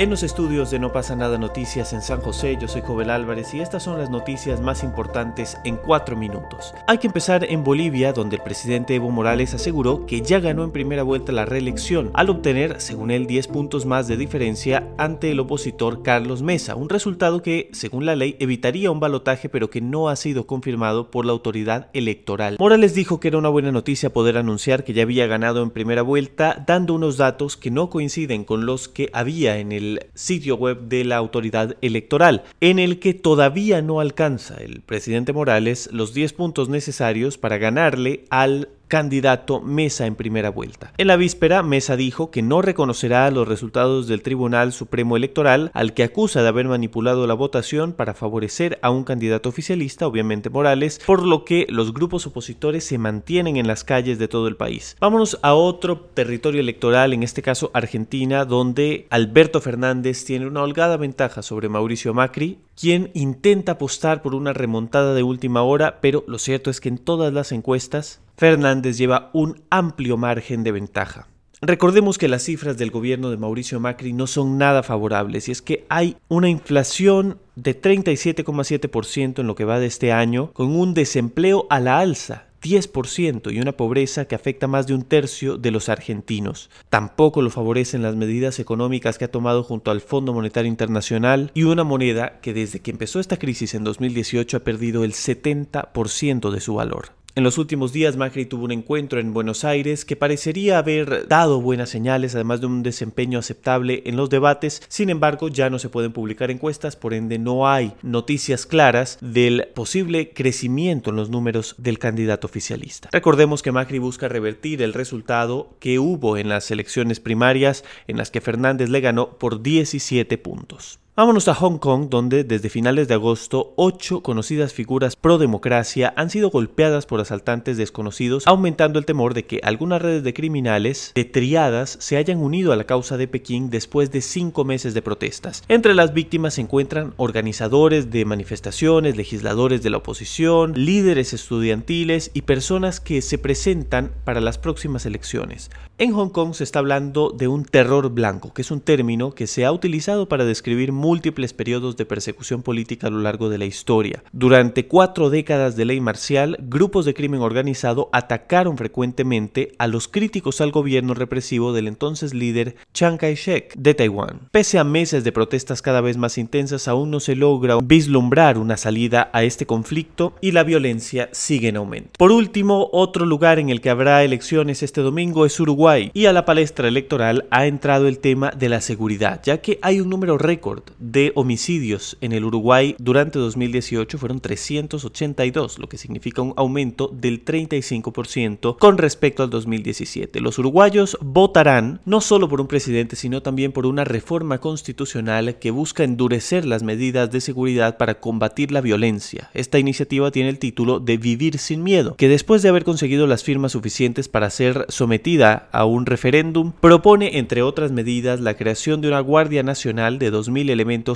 En los estudios de No pasa nada noticias en San José, yo soy Jovel Álvarez y estas son las noticias más importantes en cuatro minutos. Hay que empezar en Bolivia, donde el presidente Evo Morales aseguró que ya ganó en primera vuelta la reelección, al obtener, según él, 10 puntos más de diferencia ante el opositor Carlos Mesa, un resultado que, según la ley, evitaría un balotaje pero que no ha sido confirmado por la autoridad electoral. Morales dijo que era una buena noticia poder anunciar que ya había ganado en primera vuelta, dando unos datos que no coinciden con los que había en el sitio web de la autoridad electoral, en el que todavía no alcanza el presidente Morales los 10 puntos necesarios para ganarle al candidato Mesa en primera vuelta. En la víspera, Mesa dijo que no reconocerá los resultados del Tribunal Supremo Electoral, al que acusa de haber manipulado la votación para favorecer a un candidato oficialista, obviamente Morales, por lo que los grupos opositores se mantienen en las calles de todo el país. Vámonos a otro territorio electoral, en este caso Argentina, donde Alberto Fernández tiene una holgada ventaja sobre Mauricio Macri, quien intenta apostar por una remontada de última hora, pero lo cierto es que en todas las encuestas Fernández lleva un amplio margen de ventaja. Recordemos que las cifras del gobierno de Mauricio Macri no son nada favorables y es que hay una inflación de 37,7% en lo que va de este año, con un desempleo a la alza 10% y una pobreza que afecta más de un tercio de los argentinos. Tampoco lo favorecen las medidas económicas que ha tomado junto al Fondo Monetario Internacional y una moneda que desde que empezó esta crisis en 2018 ha perdido el 70% de su valor. En los últimos días Macri tuvo un encuentro en Buenos Aires que parecería haber dado buenas señales, además de un desempeño aceptable en los debates. Sin embargo, ya no se pueden publicar encuestas, por ende no hay noticias claras del posible crecimiento en los números del candidato oficialista. Recordemos que Macri busca revertir el resultado que hubo en las elecciones primarias en las que Fernández le ganó por 17 puntos. Vámonos a Hong Kong, donde desde finales de agosto ocho conocidas figuras pro democracia han sido golpeadas por asaltantes desconocidos, aumentando el temor de que algunas redes de criminales de triadas se hayan unido a la causa de Pekín después de cinco meses de protestas. Entre las víctimas se encuentran organizadores de manifestaciones, legisladores de la oposición, líderes estudiantiles y personas que se presentan para las próximas elecciones. En Hong Kong se está hablando de un terror blanco, que es un término que se ha utilizado para describir múltiples periodos de persecución política a lo largo de la historia. Durante cuatro décadas de ley marcial, grupos de crimen organizado atacaron frecuentemente a los críticos al gobierno represivo del entonces líder Chiang Kai-shek de Taiwán. Pese a meses de protestas cada vez más intensas, aún no se logra vislumbrar una salida a este conflicto y la violencia sigue en aumento. Por último, otro lugar en el que habrá elecciones este domingo es Uruguay y a la palestra electoral ha entrado el tema de la seguridad, ya que hay un número récord de homicidios en el Uruguay durante 2018, fueron 382, lo que significa un aumento del 35% con respecto al 2017. Los uruguayos votarán no solo por un presidente, sino también por una reforma constitucional que busca endurecer las medidas de seguridad para combatir la violencia. Esta iniciativa tiene el título de Vivir sin Miedo, que después de haber conseguido las firmas suficientes para ser sometida a un referéndum, propone, entre otras medidas, la creación de una Guardia Nacional de 2.000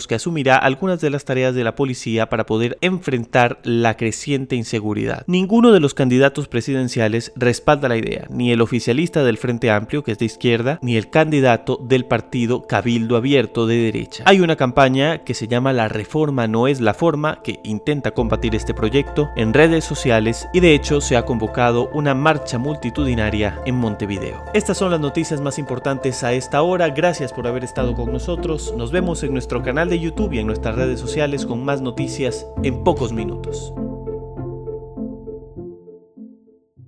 que asumirá algunas de las tareas de la policía para poder enfrentar la creciente inseguridad. Ninguno de los candidatos presidenciales respalda la idea, ni el oficialista del Frente Amplio, que es de izquierda, ni el candidato del partido Cabildo Abierto de derecha. Hay una campaña que se llama La Reforma no es la forma, que intenta combatir este proyecto en redes sociales y de hecho se ha convocado una marcha multitudinaria en Montevideo. Estas son las noticias más importantes a esta hora. Gracias por haber estado con nosotros. Nos vemos en nuestro canal de YouTube y en nuestras redes sociales con más noticias en pocos minutos.